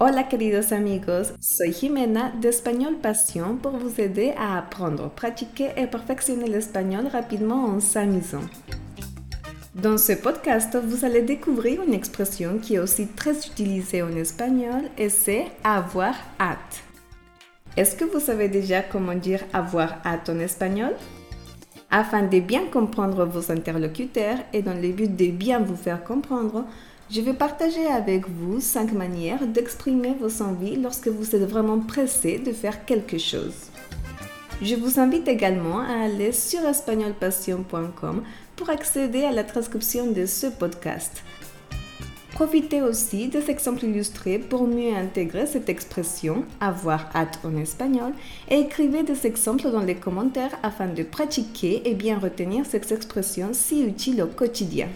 Hola queridos amigos, soy Jimena de Español Passion pour vous aider à apprendre, pratiquer et perfectionner l'espagnol rapidement en s'amusant. Dans ce podcast, vous allez découvrir une expression qui est aussi très utilisée en espagnol et c'est avoir hâte. Est-ce que vous savez déjà comment dire avoir hâte en espagnol? Afin de bien comprendre vos interlocuteurs et dans le but de bien vous faire comprendre, je vais partager avec vous cinq manières d'exprimer vos envies lorsque vous êtes vraiment pressé de faire quelque chose. Je vous invite également à aller sur espagnolpassion.com pour accéder à la transcription de ce podcast. Profitez aussi des exemples illustrés pour mieux intégrer cette expression avoir hâte en espagnol et écrivez des exemples dans les commentaires afin de pratiquer et bien retenir cette expression si utile au quotidien.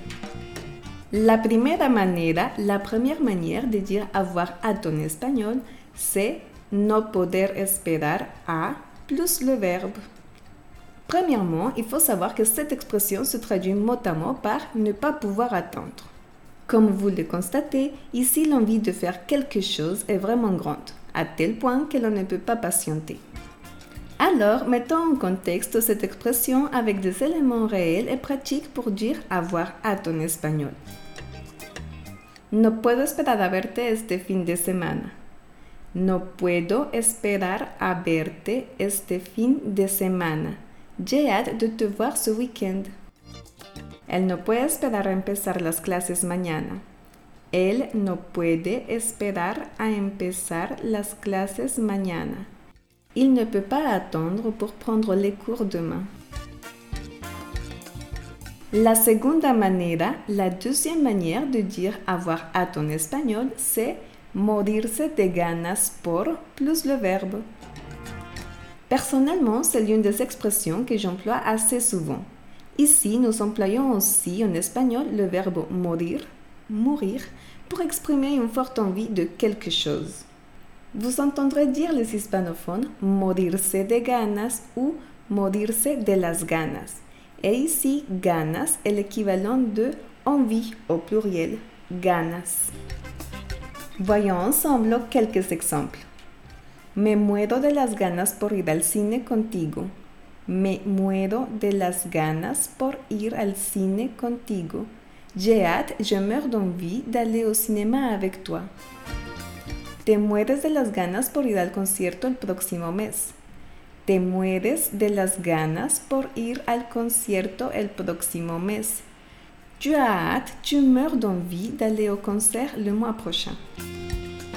La primera manera, la première manière de dire avoir hâte en espagnol, c'est no poder esperar a plus le verbe. Premièrement, il faut savoir que cette expression se traduit mot à mot par ne pas pouvoir attendre. Comme vous le constatez, ici l'envie de faire quelque chose est vraiment grande, à tel point que l'on ne peut pas patienter. Alors, mettons en contexte cette expression avec des éléments réels et pratiques pour dire avoir hâte en espagnol. No puedo esperar a verte este fin de semana. No puedo esperar a verte este fin de semana. J'ai hâte de te voir ce week-end. Él no puede esperar a empezar las clases mañana. Él no puede esperar a empezar las clases mañana. Il ne peut pas attendre pour prendre les cours demain. La segunda manera, la deuxième manière de dire avoir hâte en espagnol, c'est morirse de ganas por plus le verbe. Personnellement, c'est l'une des expressions que j'emploie assez souvent. Ici, nous employons aussi en espagnol le verbe morir, mourir, pour exprimer une forte envie de quelque chose. Vous entendrez dire les hispanophones morirse de ganas ou morirse de las ganas. Et ici, ganas est l'équivalent de envie au pluriel, ganas. Voyons ensemble quelques exemples. Me muero de las ganas por ir al cine contigo. Me muero de las ganas por ir al cine contigo. J'ai hâte, je meurs d'envie d'aller au cinéma avec toi. Te mueres de las ganas por ir al concierto el próximo mes. Te mueres de las ganas por ir al concierto el próximo mes. Tu as hâte, tu meurs d'envie d'aller au concert le mois prochain.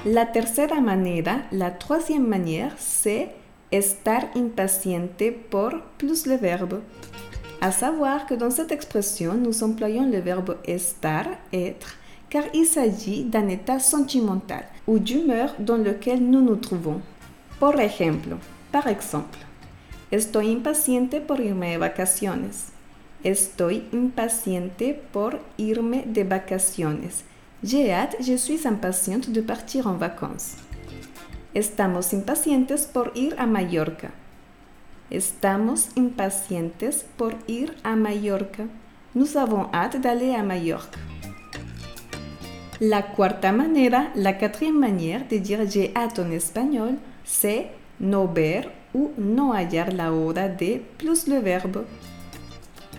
La tercera manera, la troisième manière, c'est estar impaciente por plus le verbe. À savoir que dans cette expression, nous employons le verbe estar, être, car il s'agit d'un état sentimental ou d'humeur dans lequel nous nous trouvons. Por ejemplo, par exemple, estoy impaciente por irme de vacaciones. Estoy impaciente por irme de vacaciones. J'ai hâte, je suis impatiente de partir en vacances. Estamos impacientes por ir a Mallorca. Estamos impacientes por ir a Mallorca. Nous avons hâte d'aller à Mallorca. La cuarta manera, la quatrième manière de dire j'ai hâte en espagnol, c'est no ver ou no hallar la hora de plus le verbe.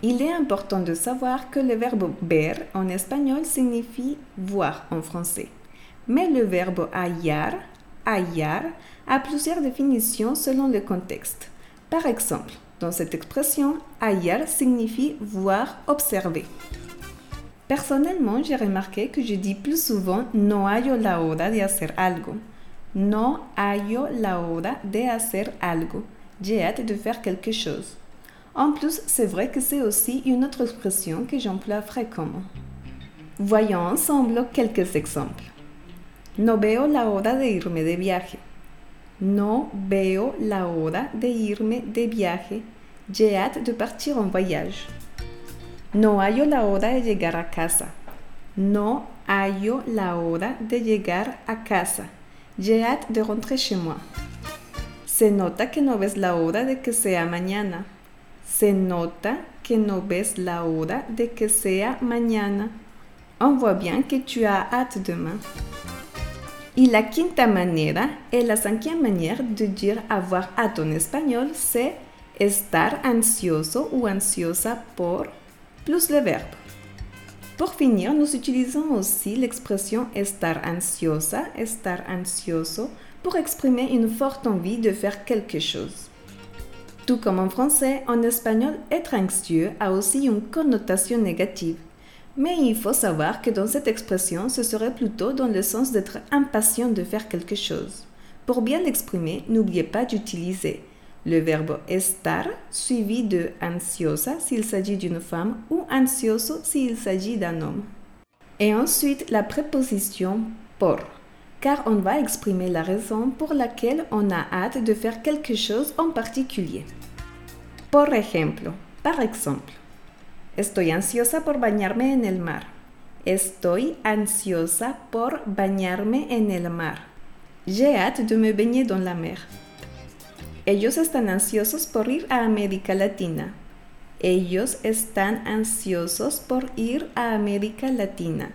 Il est important de savoir que le verbe ver en espagnol signifie voir en français. Mais le verbe hallar, hallar, a plusieurs définitions selon le contexte. Par exemple, dans cette expression, hallar signifie voir, observer. Personnellement, j'ai remarqué que je dis plus souvent no hallo la hora de hacer algo. No hallo la hora de hacer algo. J'ai hâte de faire quelque chose. En plus, c'est vrai que c'est aussi une autre expression que j'emploie fréquemment. Voyons ensemble quelques exemples. No veo la hora de irme de viaje. No veo la hora de irme de viaje. J'ai hâte de partir en voyage. No hallo la hora de llegar a casa. No hallo la hora de llegar a casa. J'ai hâte de rentrer chez moi. Se nota que no ves la hora de que sea mañana. Se nota que no ves la hora de que sea mañana. On voit bien que tu as hâte demain. Y la quinta manera et la cinquième manière de dire avoir hâte en espagnol, c'est estar ansioso ou ansiosa por plus le verbe. Pour finir, nous utilisons aussi l'expression estar ansiosa, estar ansioso pour exprimer une forte envie de faire quelque chose. Tout comme en français, en espagnol, être anxieux a aussi une connotation négative. Mais il faut savoir que dans cette expression, ce serait plutôt dans le sens d'être impatient de faire quelque chose. Pour bien l'exprimer, n'oubliez pas d'utiliser le verbe estar suivi de ansiosa s'il s'agit d'une femme ou ansioso s'il s'agit d'un homme. Et ensuite la préposition por, car on va exprimer la raison pour laquelle on a hâte de faire quelque chose en particulier. Por ejemplo, par exemple, estoy ansiosa por bañarme en el mar. Estoy ansiosa por bañarme en el mar. J'ai hâte de me baigner dans la mer. Ellos están ansiosos por ir a América Latina. Ellos están ansiosos por ir a América Latina.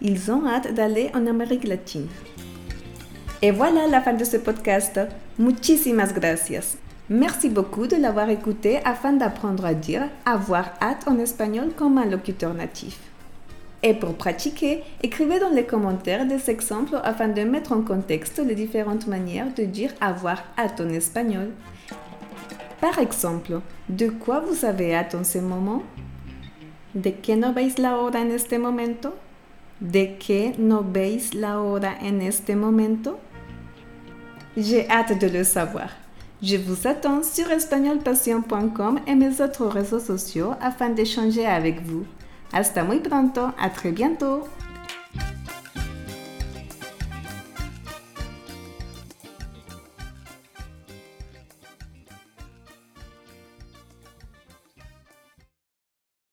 Ils ont hâte d'aller en Amérique latine. Et voilà la fin de ce podcast. Muchísimas gracias. Merci beaucoup de l'avoir écouté afin d'apprendre à dire avoir hâte en espagnol comme un locuteur natif. Et pour pratiquer, écrivez dans les commentaires des exemples afin de mettre en contexte les différentes manières de dire avoir hâte en espagnol. Par exemple, de quoi vous avez hâte en ce moment? ¿De qué no veis la hora en este momento? ¿De qué no veis la hora en este momento? J'ai hâte de le savoir. Je vous attends sur espagnolpassion.com et mes autres réseaux sociaux afin d'échanger avec vous. Hasta muy pronto, a très bientôt.